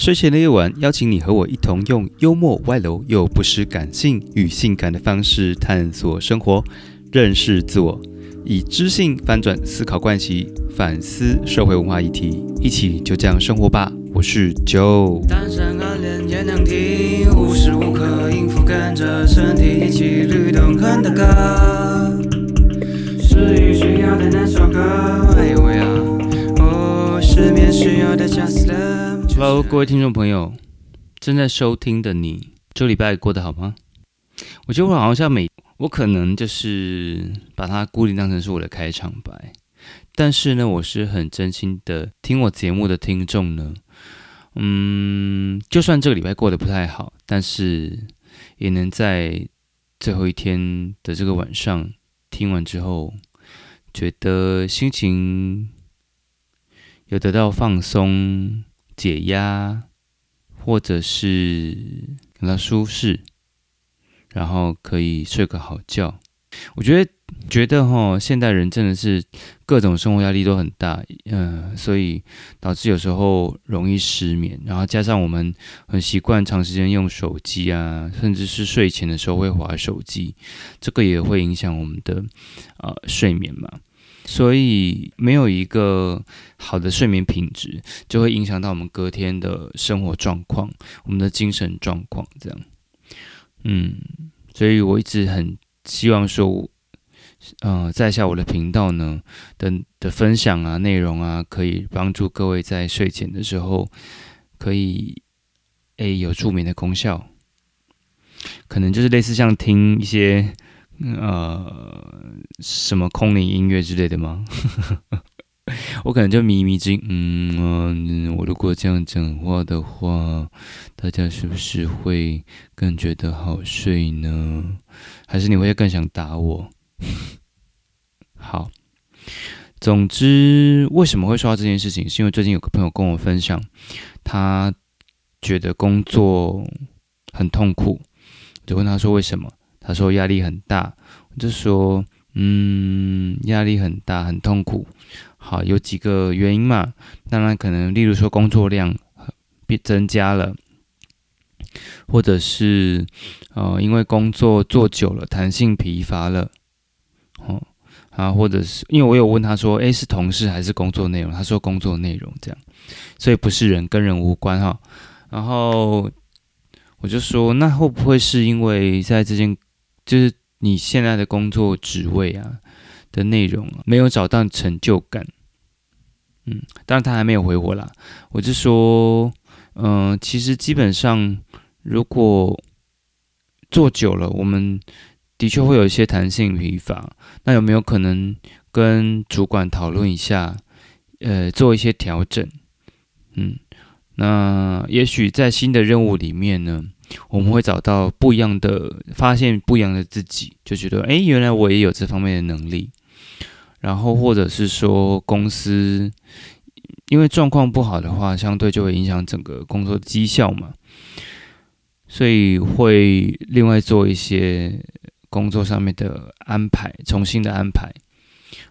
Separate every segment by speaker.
Speaker 1: 睡前的夜晚，邀请你和我一同用幽默、外露又不失感性与性感的方式探索生活，认识自我，以知性翻转思考惯习，反思社会文化议题，一起就这样生活吧。我是 Joe。
Speaker 2: 单身暗恋也能听，无时无刻应付跟着身体一起律动很大歌，失语需要的那首歌，哎呦喂啊，哦，失眠需要的 Just Love。
Speaker 1: Hello，各位听众朋友，正在收听的你，这礼拜过得好吗？我觉得我好像每我可能就是把它固定当成是我的开场白，但是呢，我是很真心的听我节目的听众呢，嗯，就算这个礼拜过得不太好，但是也能在最后一天的这个晚上听完之后，觉得心情有得到放松。解压，或者是感到舒适，然后可以睡个好觉。我觉得，觉得哈，现代人真的是各种生活压力都很大，嗯、所以导致有时候容易失眠。然后加上我们很习惯长时间用手机啊，甚至是睡前的时候会滑手机，这个也会影响我们的呃睡眠嘛。所以没有一个好的睡眠品质，就会影响到我们隔天的生活状况，我们的精神状况这样。嗯，所以我一直很希望说，呃，在下我的频道呢的的分享啊、内容啊，可以帮助各位在睡前的时候可以诶有助眠的功效。可能就是类似像听一些。呃，什么空灵音乐之类的吗？我可能就迷迷之，嗯、呃、我如果这样讲话的话，大家是不是会更觉得好睡呢？还是你会更想打我？好，总之为什么会说到这件事情，是因为最近有个朋友跟我分享，他觉得工作很痛苦，就问他说为什么？他说压力很大，我就说，嗯，压力很大，很痛苦。好，有几个原因嘛，当然可能，例如说工作量变增加了，或者是呃，因为工作做久了，弹性疲乏了，哦，啊，或者是因为我有问他说，诶，是同事还是工作内容？他说工作内容这样，所以不是人跟人无关哈。然后我就说，那会不会是因为在这件就是你现在的工作职位啊的内容啊，没有找到成就感。嗯，当然他还没有回我啦。我就说，嗯、其实基本上如果做久了，我们的确会有一些弹性疲乏。那有没有可能跟主管讨论一下，呃，做一些调整？嗯，那也许在新的任务里面呢。我们会找到不一样的，发现不一样的自己，就觉得，誒，原来我也有这方面的能力。然后或者是说公司，因为状况不好的话，相对就会影响整个工作绩效嘛，所以会另外做一些工作上面的安排，重新的安排。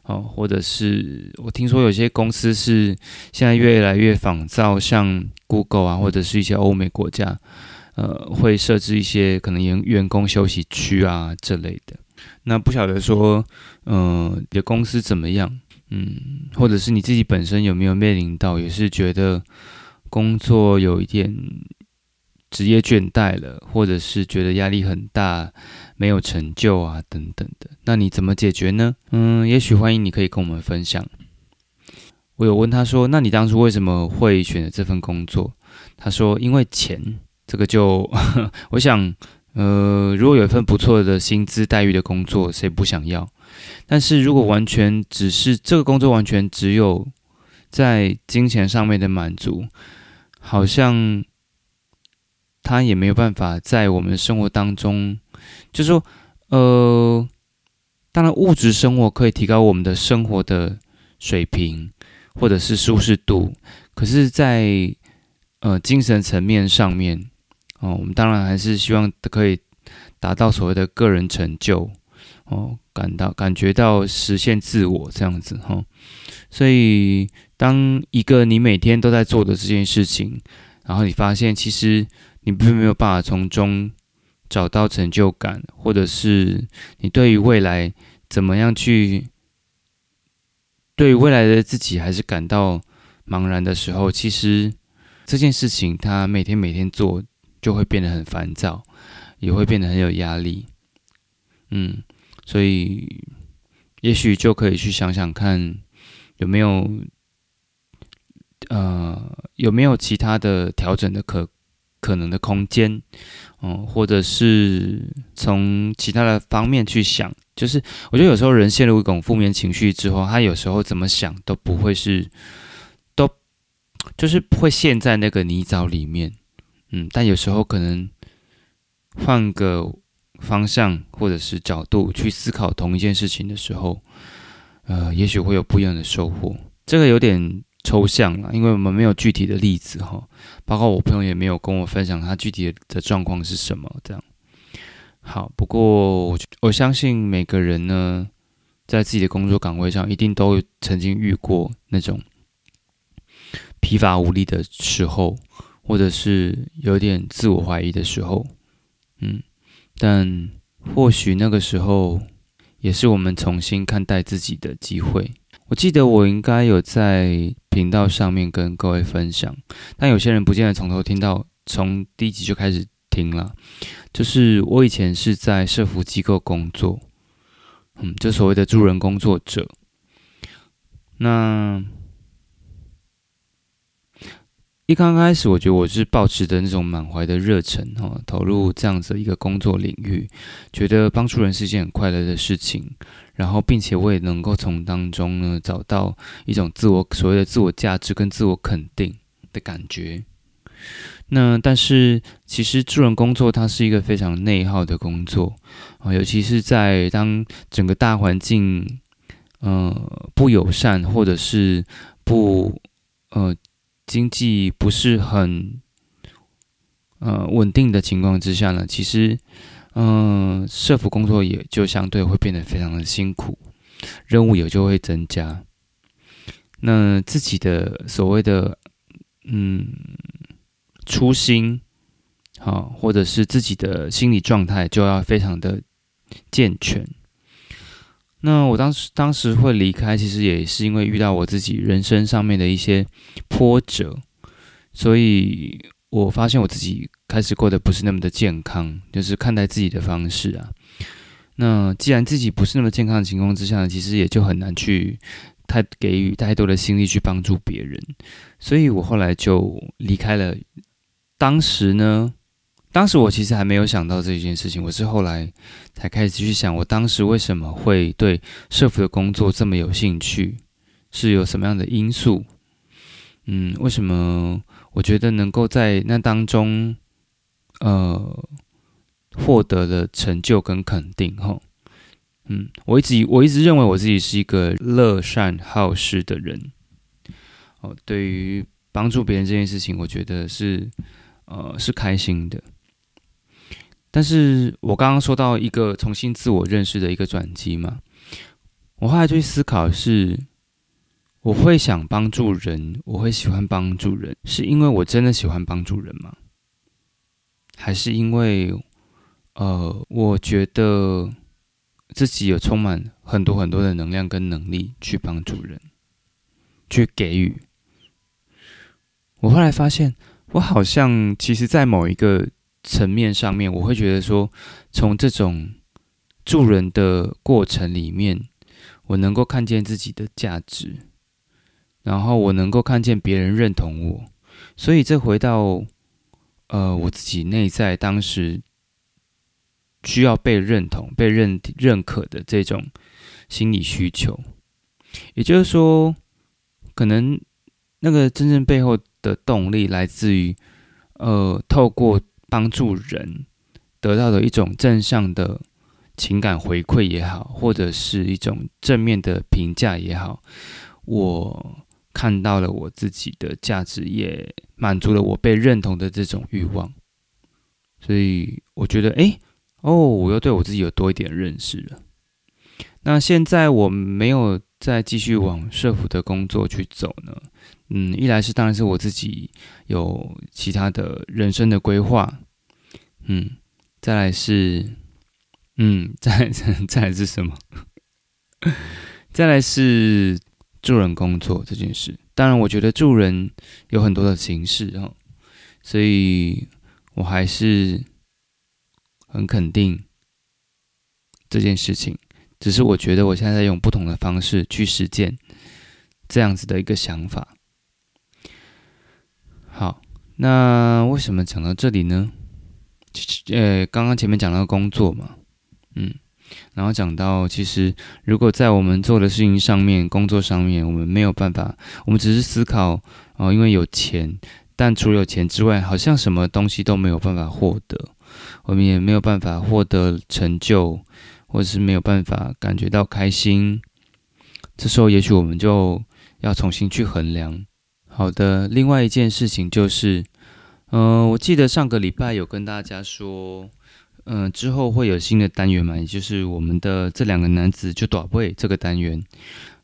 Speaker 1: 哦，或者是我听说有些公司是现在越来越仿造，像 Google 啊，或者是一些欧美国家。呃，会设置一些可能员员工休息区啊这类的。那不晓得说，嗯、呃，你的公司怎么样？嗯，或者是你自己本身有没有面临到，也是觉得工作有一点职业倦怠了，或者是觉得压力很大，没有成就啊等等的。那你怎么解决呢？嗯，也许欢迎你可以跟我们分享。我有问他说，那你当初为什么会选择这份工作？他说，因为钱。这个就，我想，呃，如果有一份不错的薪资待遇的工作，谁不想要？但是如果完全只是这个工作完全只有在金钱上面的满足，好像他也没有办法在我们生活当中，就是说，呃，当然物质生活可以提高我们的生活的水平或者是舒适度，可是，在呃精神层面上面。哦，我们当然还是希望可以达到所谓的个人成就，哦，感到感觉到实现自我这样子哈。所以，当一个你每天都在做的这件事情，然后你发现其实你并没有办法从中找到成就感，或者是你对于未来怎么样去对于未来的自己还是感到茫然的时候，其实这件事情他每天每天做就会变得很烦躁，也会变得很有压力。嗯，所以也许就可以去想想看有没有呃有没有其他的调整的可可能的空间，嗯，或者是从其他的方面去想。就是我觉得有时候人陷入一种负面情绪之后，他有时候怎么想都不会是都就是会陷在那个泥沼里面，嗯，但有时候可能换个方向或者是角度去思考同一件事情的时候，呃，也许会有不一样的收获。这个有点抽象了，因为我们没有具体的例子哈，包括我朋友也没有跟我分享他具体的状况是什么。这样好，不过我我相信每个人呢，在自己的工作岗位上，一定都曾经遇过那种疲乏无力的时候，或者是有点自我怀疑的时候，嗯。但或许那个时候也是我们重新看待自己的机会。我记得我应该有在频道上面跟各位分享，但有些人不见得从头听到，从第一集就开始听了。就是我以前是在社服机构工作，嗯，就所谓的助人工作者。那一刚开始，我觉得我是抱持着那种满怀的热忱哈，投入这样子一个工作领域，觉得帮助人是一件很快乐的事情，然后并且我也能够从当中呢找到一种自我所谓的自我价值跟自我肯定的感觉。那但是其实助人工作它是一个非常内耗的工作啊，尤其是在当整个大环境呃不友善或者是不呃。经济不是很呃稳定的情况之下呢，其实嗯，社服工作也就相对会变得非常的辛苦，任务也就会增加。那自己的所谓的嗯初心，好，或者是自己的心理状态，就要非常的健全。那我当时当时会离开，其实也是因为遇到我自己人生上面的一些波折，所以我发现我自己开始过得不是那么的健康，就是看待自己的方式啊。那既然自己不是那么健康的情况之下，其实也就很难去太给予太多的心力去帮助别人，所以我后来就离开了。当时呢。当时我其实还没有想到这件事情，我是后来才开始去想，我当时为什么会对社服的工作这么有兴趣，是有什么样的因素？嗯，为什么我觉得能够在那当中，呃，获得了成就跟肯定？哈，嗯，我一直我一直认为我自己是一个乐善好施的人，哦，对于帮助别人这件事情，我觉得是呃是开心的。但是我刚刚说到一个重新自我认识的一个转机嘛，我后来去思考是，我会想帮助人，我会喜欢帮助人，是因为我真的喜欢帮助人吗？还是因为，呃，我觉得自己有充满很多很多的能量跟能力去帮助人，去给予？我后来发现，我好像其实，在某一个。层面上面，我会觉得说，从这种助人的过程里面，我能够看见自己的价值，然后我能够看见别人认同我，所以这回到呃我自己内在当时需要被认同、被认认可的这种心理需求，也就是说，可能那个真正背后的动力来自于呃透过。帮助人得到的一种正向的情感回馈也好，或者是一种正面的评价也好，我看到了我自己的价值，也满足了我被认同的这种欲望。所以我觉得，哎，哦，我又对我自己有多一点认识了。那现在我没有再继续往社服的工作去走呢？嗯，一来是当然是我自己有其他的人生的规划，嗯，再来是，嗯，再 再来是什么？再来是助人工作这件事。当然，我觉得助人有很多的形式哦，所以我还是很肯定这件事情。只是我觉得我现在在用不同的方式去实践这样子的一个想法。好，那为什么讲到这里呢？呃，刚刚前面讲到工作嘛，嗯，然后讲到其实如果在我们做的事情上面、工作上面，我们没有办法，我们只是思考哦，因为有钱，但除了有钱之外，好像什么东西都没有办法获得，我们也没有办法获得成就，或者是没有办法感觉到开心。这时候，也许我们就要重新去衡量。好的，另外一件事情就是，嗯，我记得上个礼拜有跟大家说，嗯，之后会有新的单元嘛，也就是我们的这两个男子就短位这个单元。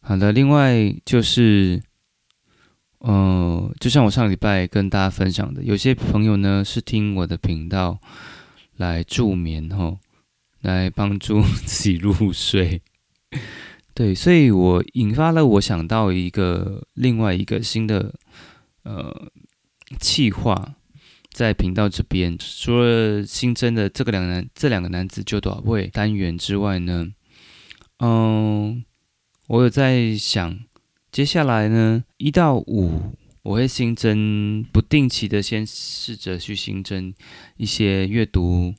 Speaker 1: 好的，另外就是，嗯，就像我上礼拜跟大家分享的，有些朋友呢是听我的频道来助眠吼，来帮助自己入睡。对，所以我引发了我想到一个另外一个新的呃气划，在频道这边，除了新增的这个两男这两个男子就多少位单元之外呢，嗯，我有在想，接下来呢一到五我会新增不定期的，先试着去新增一些阅读，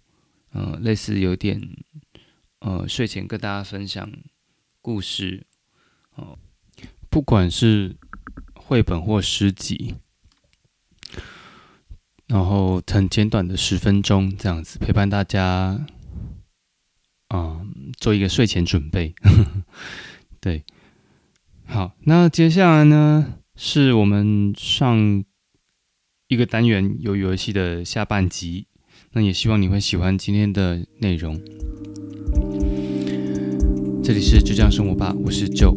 Speaker 1: 嗯，类似有点呃睡前跟大家分享。故事，哦，不管是绘本或诗集，然后很简短的十分钟这样子陪伴大家，嗯，做一个睡前准备。对，好，那接下来呢，是我们上一个单元有游戏的下半集，那也希望你会喜欢今天的内容。这里是就这样生活吧，我是 Joe。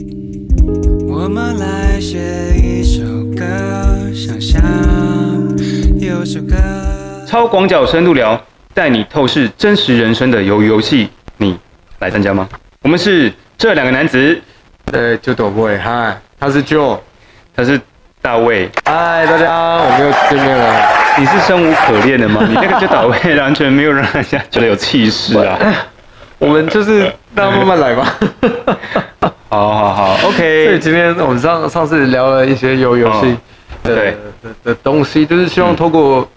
Speaker 1: 我们来写一首歌，想象有首歌。超广角深度聊，带你透视真实人生的鱿鱼游戏，你来参加吗？我们是这两个男子，
Speaker 3: 呃，就躲不会，嗨，他是 Joe，
Speaker 1: 他是大卫，
Speaker 3: 嗨，大家，我们又见面了。
Speaker 1: 你是生无可恋的吗？你那个就倒位，完全没有让人家觉得有气势啊。
Speaker 3: 我们就是大家慢慢来吧。
Speaker 1: 好好好，OK。
Speaker 3: 所以今天我们上上次聊了一些游游戏的的的东西，就是希望透过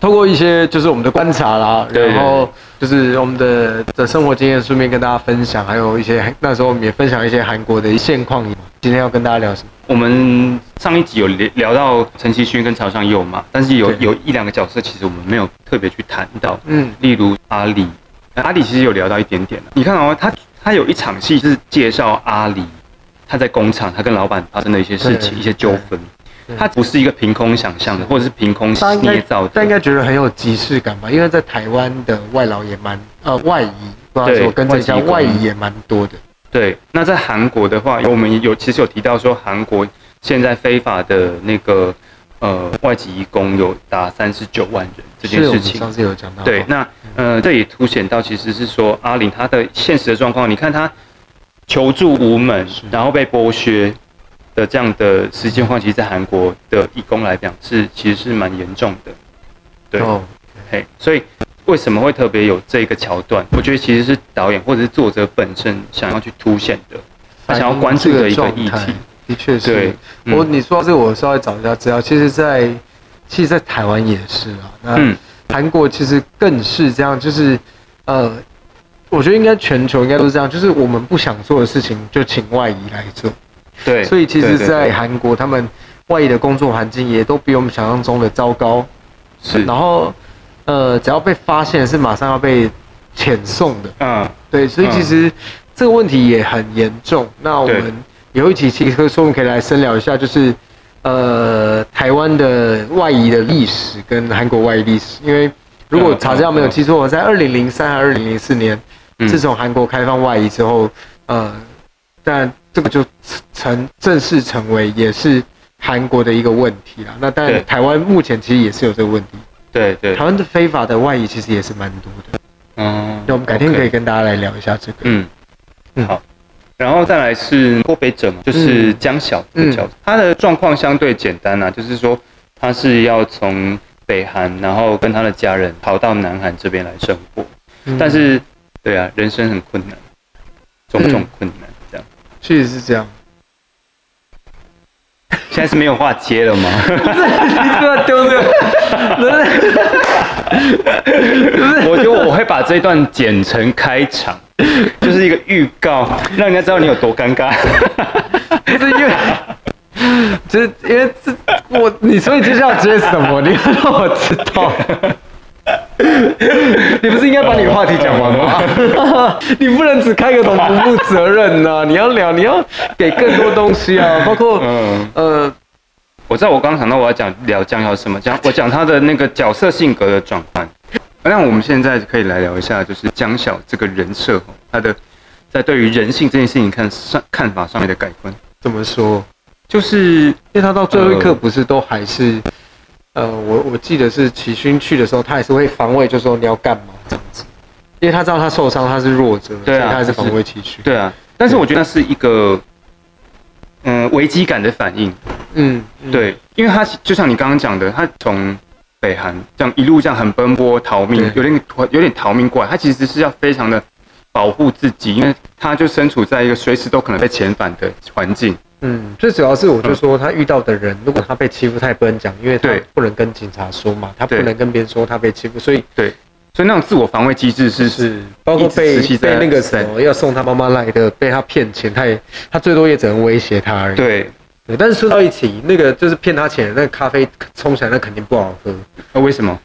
Speaker 3: 透过一些就是我们的观察啦，然后就是我们的的生活经验，顺便跟大家分享，还有一些那时候我们也分享一些韩国的现况。今天要跟大家聊什么？
Speaker 1: 我们上一集有聊聊到陈其勋跟曹尚佑嘛，但是有有一两个角色，其实我们没有特别去谈到，嗯，例如阿里。阿里其实有聊到一点点你看哦，他他有一场戏是介绍阿里，他在工厂，他跟老板发生的一些事情、一些纠纷。他不是一个凭空想象的，或者是凭空捏造的。
Speaker 3: 他应该觉得很有即视感吧？因为在台湾的外劳也蛮呃外移，不知道说跟这家外移也蛮多的。
Speaker 1: 对，那在韩国的话，我们有其实有提到说，韩国现在非法的那个。呃，外籍移工有达三十九万人这件事情，
Speaker 3: 上次有讲到。
Speaker 1: 对，那呃，这也凸显到其实是说阿玲她的现实的状况。你看她求助无门，然后被剥削的这样的实际情况，其实，在韩国的义工来讲是其实是蛮严重的。对，嘿，所以为什么会特别有这个桥段？我觉得其实是导演或者是作者本身想要去凸显的，他想要关注的一个议题。
Speaker 3: 的确是，我你说到这个，我稍微找一下资料。其实，在其实，在台湾也是啊。那韩国其实更是这样，就是呃，我觉得应该全球应该都是这样，就是我们不想做的事情，就请外移来做。
Speaker 1: 对，
Speaker 3: 所以其实，在韩国，他们外移的工作环境也都比我们想象中的糟糕。
Speaker 1: 是，
Speaker 3: 然后呃，只要被发现，是马上要被遣送的。嗯，对，所以其实这个问题也很严重。那我们。有一期其实说我们可以来深聊一下，就是呃台湾的外移的历史跟韩国外移历史。因为如果查资料没有记错，我在二零零三、二零零四年，自从韩国开放外移之后，呃，但这个就成正式成为也是韩国的一个问题啦。那当然，台湾目前其实也是有这个问题。
Speaker 1: 对对，
Speaker 3: 台湾的非法的外移其实也是蛮多的。嗯，那我们改天可以跟大家来聊一下这个。嗯
Speaker 1: 嗯，好。然后再来是郭北者，就是江小这个角色，他的状况相对简单啊，就是说他是要从北韩，然后跟他的家人逃到南韩这边来生活。但是，对啊，人生很困难，种种困难，这样。
Speaker 3: 确实是这样。
Speaker 1: 现在是没有话接了吗？
Speaker 3: 不是，你不要丢这个。
Speaker 1: 我觉得我会把这段剪成开场，就是一个预告，让人家知道你有多尴尬。
Speaker 3: 不是因为，就是因为这我你，所以接下来接什么？你要让我知道。你不是应该把你的话题讲完吗？你不能只开个头不负责任呐！你要聊，你要给更多东西啊，包括嗯
Speaker 1: 呃，我知道我刚刚想到我要讲聊江瑶什么讲，我讲他的那个角色性格的转换。那我们现在可以来聊一下，就是江晓这个人设，他的在对于人性这件事情看上看法上面的改观。
Speaker 3: 怎么说？
Speaker 1: 就是因
Speaker 3: 为他到最后一刻不是都还是。呃，我我记得是齐勋去的时候，他也是会防卫，就说你要干嘛这样子，因为他知道他受伤，他是弱者，对啊，他还是防卫齐勋，
Speaker 1: 对啊。但是我觉得那是一个，嗯，危机感的反应，嗯，对，因为他就像你刚刚讲的，他从北韩这样一路这样很奔波逃命，有点有点逃命过来，他其实是要非常的保护自己，因为他就身处在一个随时都可能被遣返的环境。
Speaker 3: 嗯，最主要是我就说他遇到的人，如果他被欺负，他也不能讲，因为他不能跟警察说嘛，他不能跟别人说他被欺负，所以
Speaker 1: 对，所以那种自我防卫机制是
Speaker 3: 是，包括被被那个什么要送他妈妈来的，被他骗钱，他也他最多也只能威胁他而已。
Speaker 1: 对，
Speaker 3: 对，但是说到一起，那个就是骗他钱，那个咖啡冲起来那肯定不好喝，
Speaker 1: 那为什么？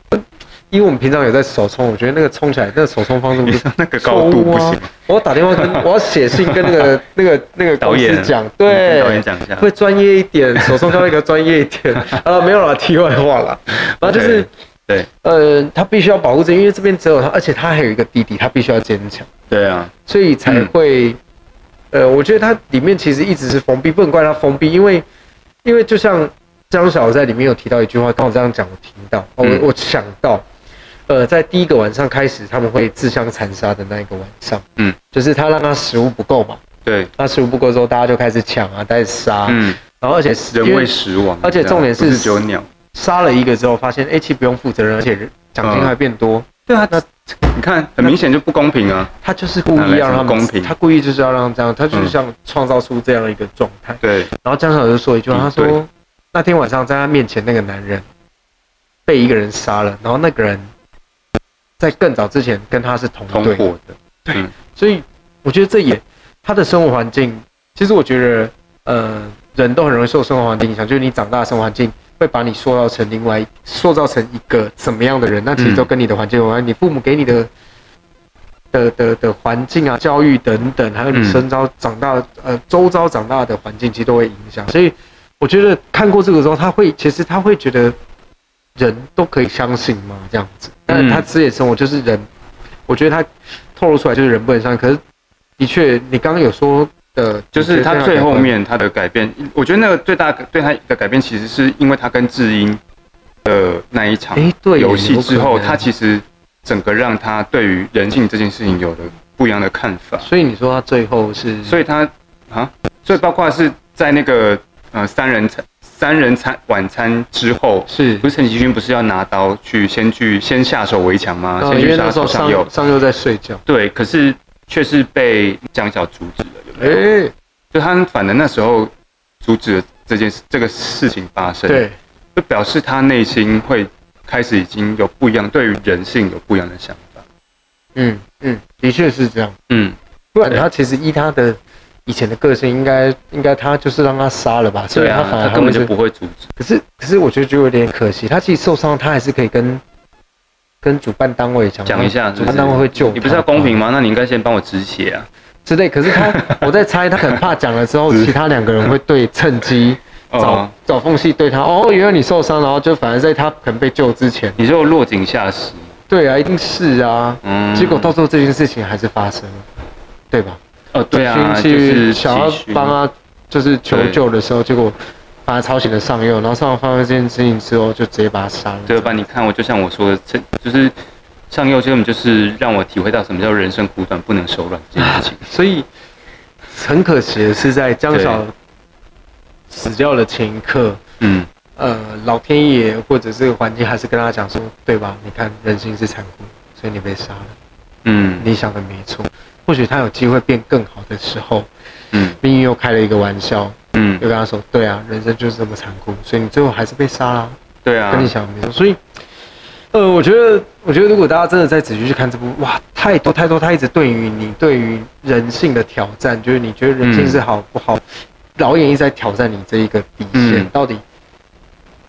Speaker 3: 因为我们平常有在手冲，我觉得那个冲起来，那个手冲方式 不是
Speaker 1: 那个高度不行。
Speaker 3: 我要打电话跟我要写信跟那个那个那个
Speaker 1: 导演
Speaker 3: 讲，对，
Speaker 1: 导演讲一下，
Speaker 3: 会专业一点，手冲咖啡专业一点。啊，没有了，题外话了。然后就是，
Speaker 1: 对，
Speaker 3: 呃，他必须要保护这，因为这边只有他，而且他还有一个弟弟，他必须要坚强。
Speaker 1: 对啊，
Speaker 3: 所以才会，呃，我觉得他里面其实一直是封闭，不能怪他封闭，因为因为就像张小在里面有提到一句话，刚好这样讲，我听到，我我想到。呃，在第一个晚上开始，他们会自相残杀的那一个晚上，嗯，就是他让他食物不够嘛，
Speaker 1: 对，
Speaker 3: 那食物不够之后，大家就开始抢啊，开始杀，嗯，然后而且
Speaker 1: 人为食亡，
Speaker 3: 而且重点是
Speaker 1: 只有鸟
Speaker 3: 杀了一个之后，发现 A 七不用负责任，而且奖金还变多，
Speaker 1: 对啊，那你看很明显就不公平啊，
Speaker 3: 他就是故意要让他们公平，他故意就是要让这样，他就是想创造出这样一个状态，
Speaker 1: 对，
Speaker 3: 然后江小就说一句话，他说那天晚上在他面前那个男人被一个人杀了，然后那个人。在更早之前跟他是同
Speaker 1: 队。的，
Speaker 3: 对，所以我觉得这也他的生活环境，其实我觉得，呃，人都很容易受生活环境影响，就是你长大的生活环境会把你塑造成另外塑造成一个怎么样的人，那其实都跟你的环境有关，你父母给你的的的的环境啊、教育等等，还有你身遭长大呃周遭长大的环境，其实都会影响。所以我觉得看过这个之后，他会其实他会觉得。人都可以相信吗？这样子，但是他职业生活就是人，我觉得他透露出来就是人不能相信。可是，的确，你刚刚有说的，
Speaker 1: 就是他最后面他的改变，我觉得那个最大对他的改变，其实是因为他跟智英的那一场游戏之后，他其实整个让他对于人性这件事情有了不一样的看法。
Speaker 3: 所以你说他最后是，
Speaker 1: 所以他啊，所以包括是在那个呃三人餐。三人餐晚餐之后，
Speaker 3: 是
Speaker 1: 不是陈其君不是要拿刀去先去先下手为强吗？
Speaker 3: 先去杀手上右，上右在睡觉。
Speaker 1: 对，可是却是被江小阻止了。哎，就他反正那时候阻止了这件事这个事情发生，
Speaker 3: 对，
Speaker 1: 就表示他内心会开始已经有不一样，对于人性有不一样的想法。
Speaker 3: 嗯嗯，的确是这样。嗯，不然他其实依他的。以前的个性应该应该他就是让他杀了吧，所以他反而
Speaker 1: 根本就不会阻止。
Speaker 3: 可是可是我觉得就有点可惜，他其实受伤，他还是可以跟跟主办单位讲
Speaker 1: 讲一下，
Speaker 3: 主办单位会救。
Speaker 1: 你不是要公平吗？那你应该先帮我止血啊
Speaker 3: 之类。可是他我在猜，他可能怕讲了之后，其他两个人会对趁机 找找缝隙对他。哦，原来你受伤，然后就反而在他可能被救之前，
Speaker 1: 你就落井下石。
Speaker 3: 对啊，一定是啊。嗯。结果到时候这件事情还是发生了，对吧？
Speaker 1: 哦，对啊，就是
Speaker 3: 想要帮他，就是求救的时候，结果把他吵醒了上右，然后上右发生这件事情之后，就直接把他杀了。
Speaker 1: 对吧？你看，我就像我说的，这就是上右根本就是让我体会到什么叫人生苦短，不能手软这件事情。
Speaker 3: 所以很可惜的是，在江小死掉的前一刻，嗯，呃，老天爷或者这个环境还是跟他讲说，对吧？你看人性是残酷，所以你被杀了。嗯，你想的没错。或许他有机会变更好的时候，嗯，命运又开了一个玩笑。嗯，就跟他说，对啊，人生就是这么残酷，所以你最后还是被杀了。
Speaker 1: 对啊，
Speaker 3: 跟你想没错。所以，呃，我觉得，我觉得如果大家真的再仔细去看这部，哇，太多太多，他一直对于你对于人性的挑战，就是你觉得人性是好不好？导演一直在挑战你这一个底线，到底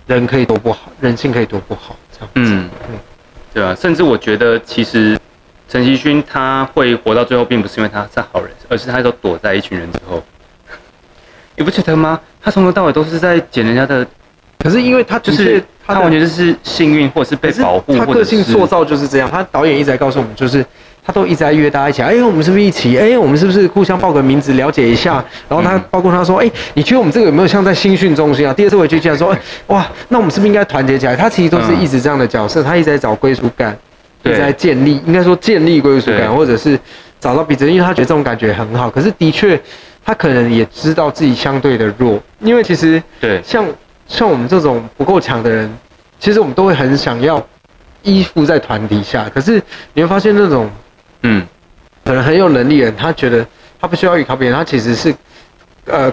Speaker 3: 人可以多不好，人性可以多不好？这样，子
Speaker 1: 嗯，对啊，甚至我觉得，其实陈其勋他会活到最后，并不是因为他是好人，而是他都躲在一群人之后。你不觉得吗？他从头到尾都是在捡人家的，
Speaker 3: 可是因为他就是
Speaker 1: 他完全就是幸运，或者是被保护，
Speaker 3: 他个性塑造就是这样。他导演一直在告诉我们，就是他都一直在约大家一起，哎，我们是不是一起？哎，我们是不是互相报个名字了解一下？然后他包括他说，哎，你觉得我们这个有没有像在新训中心啊？第二次回去竟然说，哇，那我们是不是应该团结起来？他其实都是一直这样的角色，他一直在找归属感，一直在建立，应该说建立归属感，或者是找到彼此，因为他觉得这种感觉很好。可是的确。他可能也知道自己相对的弱，因为其实
Speaker 1: 对
Speaker 3: 像像我们这种不够强的人，其实我们都会很想要依附在团体下。可是你会发现那种嗯，可能很有能力的人，他觉得他不需要依靠别人，他其实是呃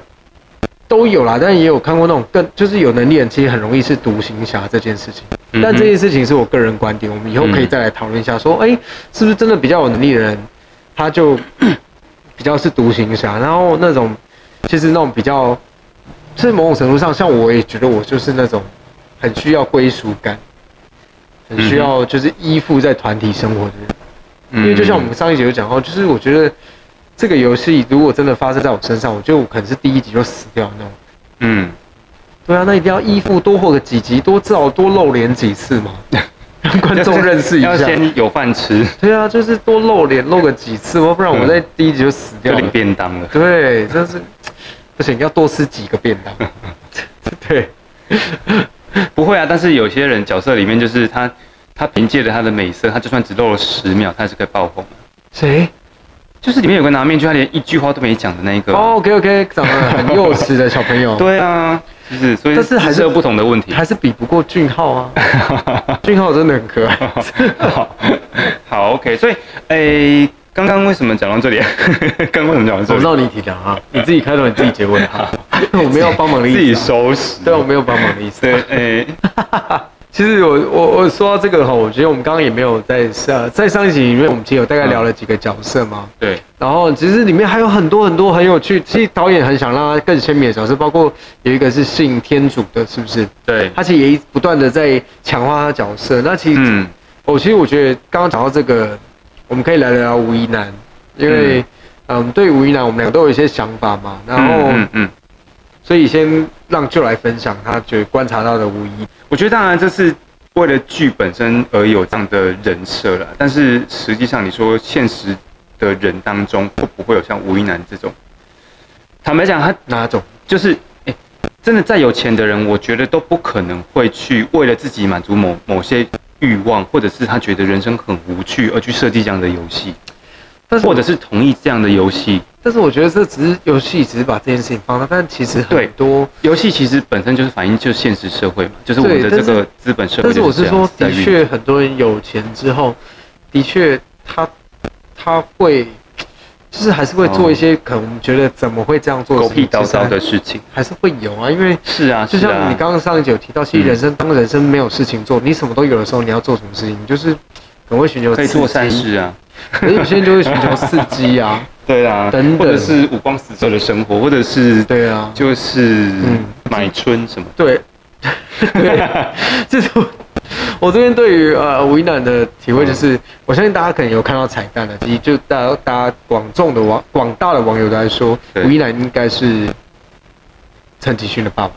Speaker 3: 都有啦，但也有看过那种更就是有能力人，其实很容易是独行侠这件事情。但这件事情是我个人观点，我们以后可以再来讨论一下，说哎，是不是真的比较有能力的人，他就。比较是独行侠，然后那种其实那种比较，是某种程度上，像我也觉得我就是那种很需要归属感，很需要就是依附在团体生活的人。因为就像我们上一集有讲到，就是我觉得这个游戏如果真的发生在我身上，我觉得我可能是第一集就死掉那种。嗯，对啊，那一定要依附多活个几集，多至少多露脸几次嘛。让 观众认识一下，
Speaker 1: 要先有饭吃。
Speaker 3: 对啊，就是多露脸露个几次，不然我在第一集就死掉了。
Speaker 1: 领便当了。
Speaker 3: 对，就是不行，要多吃几个便当。对，
Speaker 1: 不会啊。但是有些人角色里面，就是他，他凭借着他的美色，他就算只露了十秒，他是可以爆红的。
Speaker 3: 谁？
Speaker 1: 就是里面有个拿面具，他连一句话都没讲的那一个。
Speaker 3: 哦，OK OK，长得很幼稚的小朋友。
Speaker 1: 对啊。是，所以但是还是有不同的问题，
Speaker 3: 还是比不过俊浩啊。俊浩真的很可爱。
Speaker 1: 好，好，OK。所以，哎，刚刚为什么讲到这里？刚刚为什么讲到这里？
Speaker 3: 我绕你提的啊，你自己开头，你自己结尾哈。我没有帮忙的意思。
Speaker 1: 自己收拾。
Speaker 3: 对，我没有帮忙的意思。
Speaker 1: 对，诶。
Speaker 3: 其实我我我说到这个哈，我觉得我们刚刚也没有在上在上一集里面，我们其实有大概聊了几个角色嘛。
Speaker 1: 对。
Speaker 3: 然后其实里面还有很多很多很有趣，其实导演很想让他更鲜明的角色，包括有一个是信天主的，是不是？
Speaker 1: 对。
Speaker 3: 他其实也不断的在强化他角色。那其实，我其实我觉得刚刚讲到这个，我们可以来聊聊吴一男，因为嗯，对吴一男，我们两个都有一些想法嘛。然后嗯嗯。所以先让就来分享他觉得观察到的无疑。
Speaker 1: 我觉得当然这是为了剧本身而有这样的人设了，但是实际上你说现实的人当中会不会有像吴一男这种？坦白讲，他
Speaker 3: 哪种？
Speaker 1: 就是，真的再有钱的人，我觉得都不可能会去为了自己满足某某些欲望，或者是他觉得人生很无趣而去设计这样的游戏。或者是同意这样的游戏，
Speaker 3: 但是我觉得这只是游戏，只是把这件事情放大，但其实很多
Speaker 1: 游戏其实本身就是反映就是现实社会嘛，就是我们的这个资本社会。
Speaker 3: 但是我是说，的确很多人有钱之后，的确他他会就是还是会做一些可能我们觉得怎么会这样做
Speaker 1: 狗屁叨叨的事情，
Speaker 3: 还是会有啊，因为
Speaker 1: 是啊，
Speaker 3: 就像你刚刚上一集有提到，其实人生当人生没有事情做，你什么都有的时候，你要做什么事情，你就是可能会寻求
Speaker 1: 可以做善事啊。
Speaker 3: 可是有些人就会寻求刺激啊，
Speaker 1: 对啊，等或者是五光十色的生活，或者是
Speaker 3: 对啊，
Speaker 1: 就是嗯。买春什么，
Speaker 3: 对，对，就是我这边对于呃吴一男的体会就是，我相信大家可能有看到彩蛋了，其实就大家大家广众的网广大的网友都在说，吴一男应该是陈吉勋的爸爸。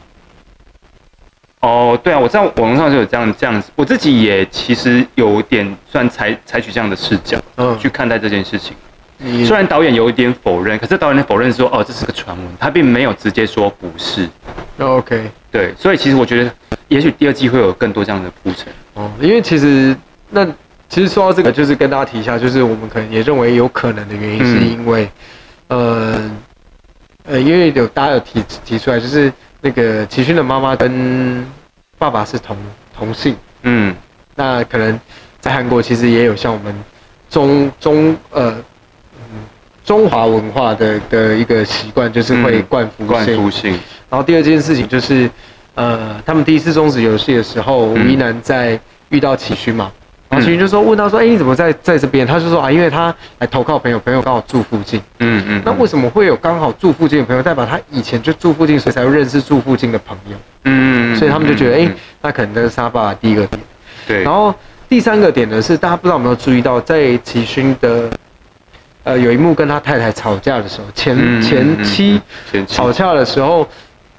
Speaker 1: 哦，对啊，我在网络上就有这样这样子，我自己也其实有点算采采取这样的视角，嗯，去看待这件事情。虽然导演有一点否认，可是导演的否认说，哦，这是个传闻，他并没有直接说不是。
Speaker 3: OK，
Speaker 1: 对，所以其实我觉得，也许第二季会有更多这样的铺陈。
Speaker 3: 哦，因为其实那其实说到这个，就是跟大家提一下，就是我们可能也认为有可能的原因，是因为，呃，呃，因为有大家有提提出来，就是那个齐勋的妈妈跟爸爸是同同姓，嗯，那可能在韩国其实也有像我们中中呃。中华文化的的一个习惯就是会冠夫姓。
Speaker 1: 冠夫姓。
Speaker 3: 然后第二件事情就是，呃，他们第一次终止游戏的时候，吴一男在遇到启勋嘛，然后启勋就说问他说，哎，你怎么在在这边？他就说啊，因为他来投靠朋友，朋友刚好住附近。嗯嗯。那为什么会有刚好住附近的朋友？代表他以前就住附近，所以才会认识住附近的朋友。嗯。所以他们就觉得，哎，那可能这是他爸爸第一个点。
Speaker 1: 对。
Speaker 3: 然后第三个点呢是，大家不知道有没有注意到，在启勋的。呃，有一幕跟他太太吵架的时候，前前妻吵架的时候，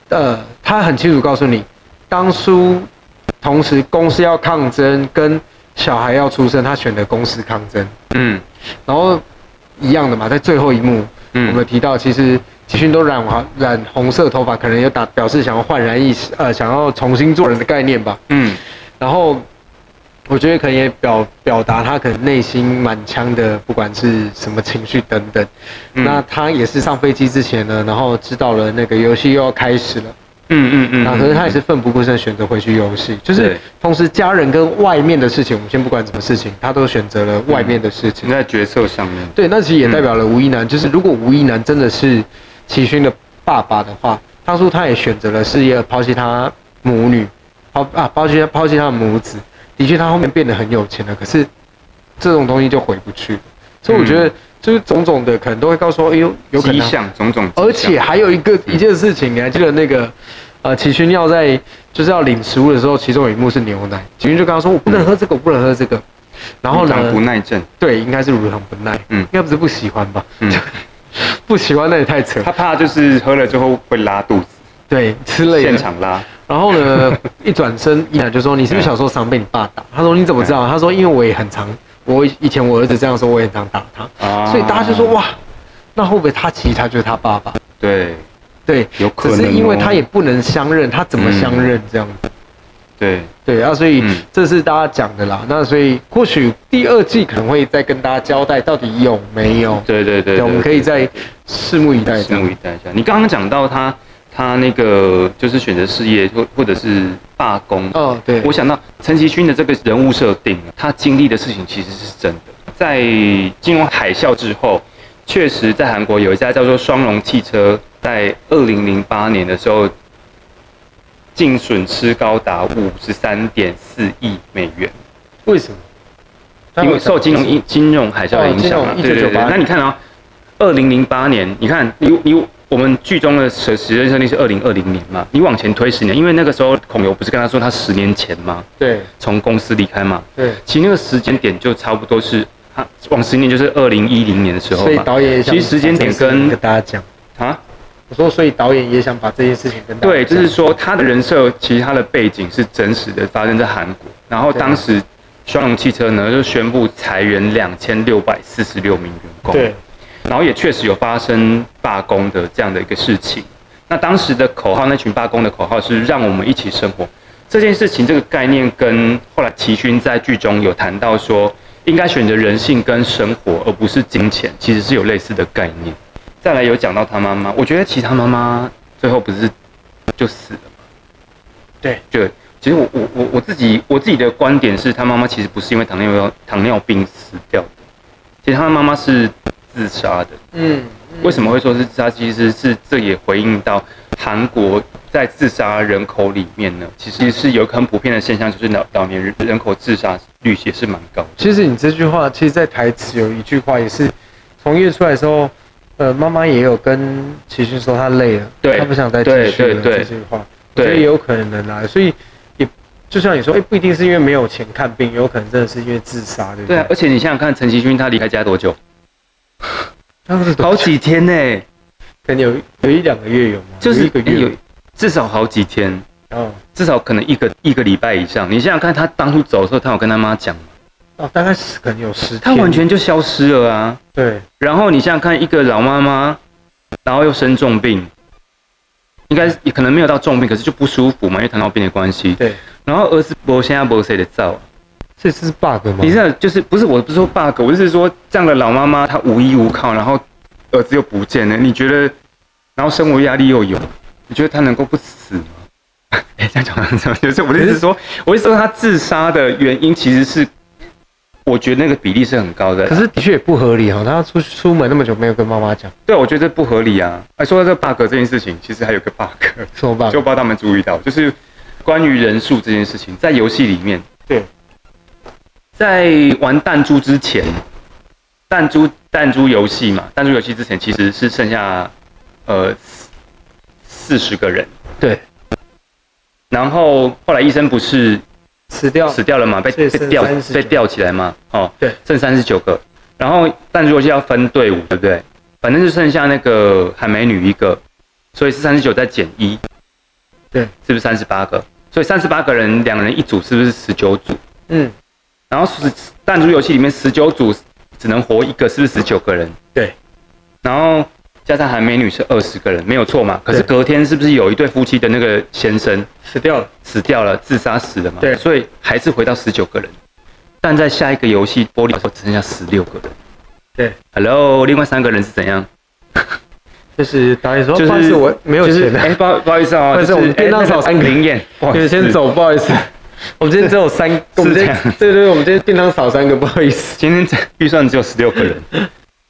Speaker 3: 呃，他很清楚告诉你，当初同时公司要抗争跟小孩要出生，他选的公司抗争。嗯，然后一样的嘛，在最后一幕，我们提到其实齐勋都染黄染红色头发，可能有打表示想要焕然一新，呃，想要重新做人的概念吧。嗯，然后。我觉得可能也表表达他可能内心满腔的，不管是什么情绪等等。那他也是上飞机之前呢，然后知道了那个游戏又要开始了。嗯嗯嗯。那可是他也是奋不顾身选择回去游戏，就是同时家人跟外面的事情，我们先不管什么事情，他都选择了外面的事情。
Speaker 1: 在决策上面。
Speaker 3: 对，那其实也代表了吴一男，就是如果吴一男真的是齐勋的爸爸的话，当初他也选择了事业，抛弃他母女，抛啊抛弃抛弃他的母子。的确，他后面变得很有钱了，可是这种东西就回不去所以我觉得，就是种种的可能都会告诉我，哎呦，有可能
Speaker 1: 种种。
Speaker 3: 而且还有一个一件事情，你还记得那个呃，齐勋要在就是要领食物的时候，其中有一幕是牛奶，齐勋就跟他说：“我不能喝这个，我不能喝这个。”然后呢？
Speaker 1: 不耐症。
Speaker 3: 对，应该是乳糖不耐。嗯，应该不是不喜欢吧？嗯，不喜欢那也太扯。
Speaker 1: 他怕就是喝了之后会拉肚子。
Speaker 3: 对，吃了
Speaker 1: 现场拉。
Speaker 3: 然后呢，一转身，一男就说：“你是不是小时候常被你爸打？”他说：“你怎么知道？”他说：“因为我也很常，我以前我儿子这样说，我也常打他。”啊，所以大家就说：“哇，那会不会他其实他就是他爸爸？”
Speaker 1: 对，
Speaker 3: 对，
Speaker 1: 有可能。
Speaker 3: 只是因为他也不能相认，他怎么相认这样子？
Speaker 1: 对，
Speaker 3: 对啊，所以这是大家讲的啦。那所以或许第二季可能会再跟大家交代到底有没有？
Speaker 1: 对对对，
Speaker 3: 我们可以再拭目以待。
Speaker 1: 拭目以待一下。你刚刚讲到他。他那个就是选择事业或或者是罢工
Speaker 3: 哦，对
Speaker 1: 我想到陈其勋的这个人物设定，他经历的事情其实是真的。在金融海啸之后，确实在韩国有一家叫做双龙汽车，在二零零八年的时候，净损失高达五十三点四亿美元。
Speaker 3: 为什么？
Speaker 1: 因为受金融金融海啸的影响嘛。对对对。那你看啊，二零零八年，你看你你。我们剧中的时时间设定是二零二零年嘛？你往前推十年，因为那个时候孔游不是跟他说他十年前吗？
Speaker 3: 对，
Speaker 1: 从公司离开嘛。
Speaker 3: 对，
Speaker 1: 其实那个时间点就差不多是他往十年就是二零一零年的时候
Speaker 3: 所以导演
Speaker 1: 其实时间点跟
Speaker 3: 跟大家讲啊，我说所以导演也想把这件事情跟
Speaker 1: 对，就是说他的人设其实他的背景是真实的，发生在韩国。然后当时双龙汽车呢就宣布裁员两千六百四十六名员工。
Speaker 3: 对。
Speaker 1: 然后也确实有发生罢工的这样的一个事情。那当时的口号，那群罢工的口号是“让我们一起生活”。这件事情，这个概念跟后来齐勋在剧中有谈到说，应该选择人性跟生活，而不是金钱，其实是有类似的概念。再来有讲到他妈妈，我觉得其他妈妈最后不是就死了吗？
Speaker 3: 对，
Speaker 1: 对。其实我我我我自己我自己的观点是，他妈妈其实不是因为糖尿病糖尿病死掉的，其实他的妈妈是。自杀的，嗯，为什么会说是自杀？其实是这也回应到韩国在自杀人口里面呢，其实是有很普遍的现象，就是老老年人人口自杀率也是蛮高。
Speaker 3: 其实你这句话，其实，在台词有一句话也是从月出来的时候，呃，妈妈也有跟齐勋说她累了，
Speaker 1: 对，
Speaker 3: 她不想再继续了这句话，我觉得也有可能啊。所以也就像你说，哎，不一定是因为没有钱看病，有可能真的是因为自杀，对不对？
Speaker 1: 对啊，而且你想想看，陈其勋他离开家多久？好几天呢，
Speaker 3: 可能有有一两个月有吗？
Speaker 1: 就是一个月有至少好几天哦，至少可能一个一个礼拜以上。你想想看，他当初走的时候，他有跟他妈讲吗？
Speaker 3: 哦，大概是可能有十天，
Speaker 1: 他完全就消失了啊。
Speaker 3: 对，
Speaker 1: 然后你想想看，一个老妈妈，然后又生重病，应该也可能没有到重病，可是就不舒服嘛，因为糖尿病的关系。
Speaker 3: 对。
Speaker 1: 然后儿子不现在不谁的照，
Speaker 3: 这是 bug 吗？
Speaker 1: 你这就是不是我不是说 bug，我就是说这样的老妈妈她无依无靠，然后儿子又不见了，你觉得，然后生活压力又有，你觉得她能够不死吗？哎，这样讲很么？就是我的意思是说，我意思说她自杀的原因其实是，我觉得那个比例是很高的。
Speaker 3: 可是的确也不合理哈，她出出门那么久没有跟妈妈讲。
Speaker 1: 对，我觉得不合理啊。哎，说到这个 bug 这件事情，其实还有个 bug，
Speaker 3: 什么 bug？
Speaker 1: 就不知道他们注意到，就是关于人数这件事情，在游戏里面，
Speaker 3: 对，
Speaker 1: 在玩弹珠之前，弹珠弹珠游戏嘛，弹珠游戏之前其实是剩下呃四十个人，
Speaker 3: 对。
Speaker 1: 然后后来医生不是
Speaker 3: 死掉
Speaker 1: 死掉了嘛？被被吊被吊起来嘛？
Speaker 3: 哦，对，
Speaker 1: 剩三十九个。然后弹珠游戏要分队伍，对不对？反正就剩下那个海美女一个，所以是三十九再减一，
Speaker 3: 对，
Speaker 1: 是不是三十八个？所以三十八个人，两人一组，是不是十九组？嗯。然后是弹珠游戏里面十九组只能活一个，是不是十九个人？
Speaker 3: 对。
Speaker 1: 然后。加上韩美女是二十个人，没有错嘛？可是隔天是不是有一对夫妻的那个先生
Speaker 3: 死掉了？
Speaker 1: 死掉了，自杀死了嘛？
Speaker 3: 对，
Speaker 1: 所以还是回到十九个人。但在下一个游戏玻璃的时候，只剩下十六个人。
Speaker 3: 对
Speaker 1: ，Hello，另外三个人是怎样？
Speaker 3: 就是导演说，不好意思，我没有钱。
Speaker 1: 哎，不好不好意思啊，
Speaker 3: 就是我们电脑少三个灵验，你先走，不好意思。我们今天只有三，我们今天对对，我们今天电脑少三个，不好意思。
Speaker 1: 今天预算只有十六个人，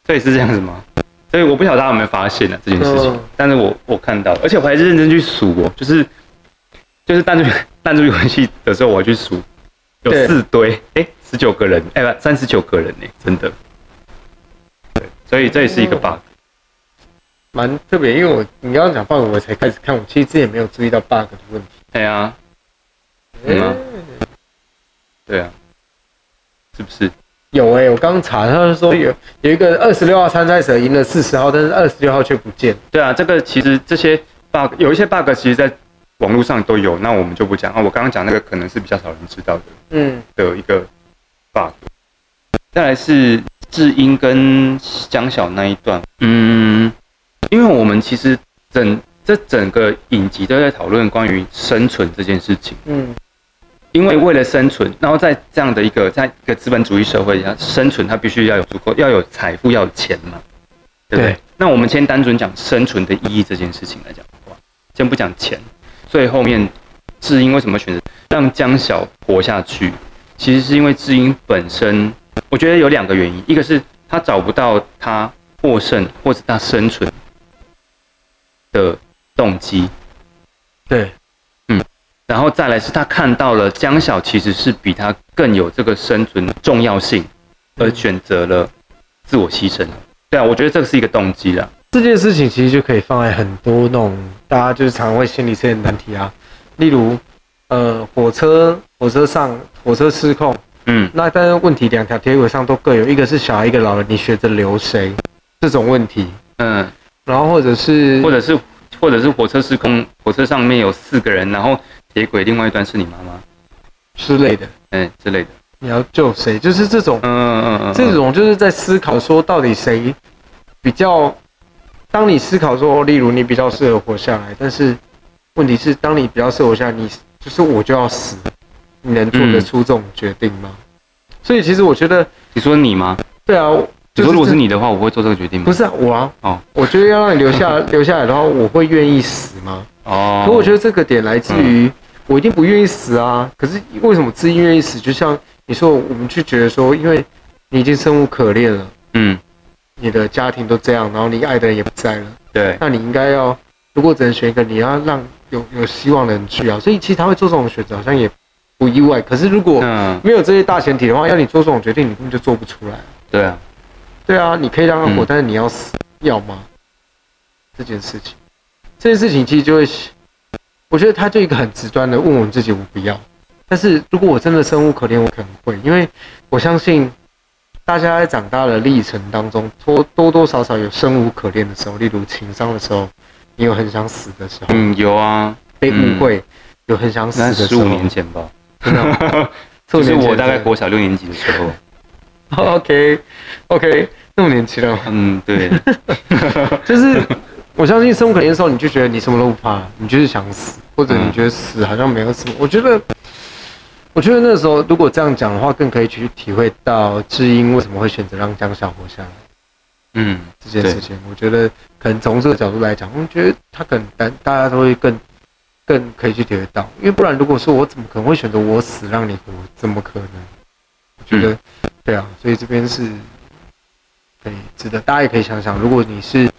Speaker 1: 所以是这样子吗？所以我不晓得大家有没有发现呢这件事情，但是我我看到，而且我还是认真去数哦，就是就是弹珠 弹珠游戏的时候，我去数有四堆，哎，十九个人，哎不，三十九个人呢，真的。对，所以这也是一个 bug，
Speaker 3: 蛮特别，因为我你刚刚讲 bug，我才开始看，我其实之前没有注意到 bug 的问题。
Speaker 1: 对啊，嗯，对啊，是不是？
Speaker 3: 有哎，我刚查，他是说有有一个二十六号参赛者赢了四十号，但是二十六号却不见。
Speaker 1: 对啊，这个其实这些 bug 有一些 bug，其实在网络上都有，那我们就不讲啊。我刚刚讲那个可能是比较少人知道的，嗯，的一个 bug。再来是智英跟江晓那一段，嗯，因为我们其实整这整个影集都在讨论关于生存这件事情，嗯。因为为了生存，然后在这样的一个在一个资本主义社会下生存，它必须要有足够要有财富，要有钱嘛，对不对？那我们先单纯讲生存的意义这件事情来讲的话，先不讲钱。所以后面智英为什么选择让江晓活下去？其实是因为智英本身，我觉得有两个原因，一个是他找不到他获胜或者他生存的动机，
Speaker 3: 对。
Speaker 1: 然后再来是他看到了江小其实是比他更有这个生存重要性，而选择了自我牺牲。对啊，我觉得这个是一个动机啦。
Speaker 3: 这件事情其实就可以放在很多那种大家就是常会心理测验难题啊，例如呃火车火车上火车失控，嗯，那但是问题两条铁轨上都各有一个是小孩一个老人，你选择留谁？这种问题，嗯，然后或者是
Speaker 1: 或者是或者是火车失控，火车上面有四个人，然后。铁轨另外一端是你妈妈
Speaker 3: 之类的，
Speaker 1: 嗯之类的。
Speaker 3: 你要救谁？就是这种，嗯嗯嗯，这种就是在思考说，到底谁比较？当你思考说，例如你比较适合活下来，但是问题是，当你比较适合活下来，你就是我就要死，你能做得出这种决定吗？所以其实我觉得，
Speaker 1: 你说你吗？
Speaker 3: 对啊，
Speaker 1: 你说如果是你的话，我会做这个决定吗？
Speaker 3: 不是啊，我啊，哦，我觉得要让你留下 留下来的话，我会愿意死吗？哦，可我觉得这个点来自于。我一定不愿意死啊！可是为什么自己愿意死？就像你说，我们就觉得说，因为你已经生无可恋了，嗯，你的家庭都这样，然后你爱的人也不在了，
Speaker 1: 对，
Speaker 3: 那你应该要，如果只能选一个，你要让有有希望的人去啊。所以其实他会做这种选择，好像也不意外。可是如果没有这些大前提的话，要你做这种决定，你根本就做不出来。
Speaker 1: 对啊，
Speaker 3: 对啊，你可以让他活，但是你要死，要吗？这件事情，这件事情其实就会。我觉得他就一个很极端的问我自己，我不要。但是如果我真的生无可恋，我可能会，因为我相信大家在长大的历程当中，多多多少少有生无可恋的时候，例如情伤的时候，你有很想死的时候。
Speaker 1: 嗯，有啊，
Speaker 3: 被误会，有很想死的时候。
Speaker 1: 十五年前吧。就是我大概国小六年级的时候。
Speaker 3: OK，OK，那么年轻了。
Speaker 1: 嗯，对。
Speaker 3: 就是我相信生无可恋的时候，你就觉得你什么都不怕，你就是想死，或者你觉得死好像没有什么。我觉得，我觉得那时候如果这样讲的话，更可以去体会到知音为什么会选择让江晓活下来。嗯，这件事情，我觉得可能从这个角度来讲，我觉得他可能大大家都会更更可以去体会到，因为不然如果说我怎么可能会选择我死让你活，怎么可能？我觉得，对啊，所以这边是可以值得大家也可以想想，如果你是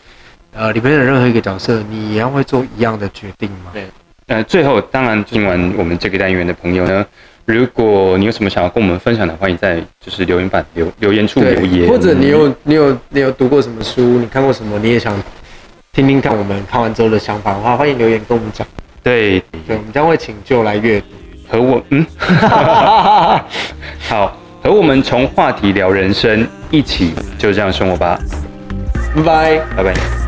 Speaker 3: 呃里面的任何一个角色，你一样会做一样的决定吗？
Speaker 1: 对，呃，最后当然听完我们这个单元的朋友呢。如果你有什么想要跟我们分享的，欢迎在就是留言板留留言处留言，
Speaker 3: 或者你有你有你有读过什么书，你看过什么，你也想听听看我们看完之后的想法的话，欢迎留言跟我们讲。
Speaker 1: 对，
Speaker 3: 对，我们将会请就来阅读
Speaker 1: 和我嗯，好，和我们从话题聊人生，一起就这样生活吧，
Speaker 3: 拜拜，
Speaker 1: 拜拜。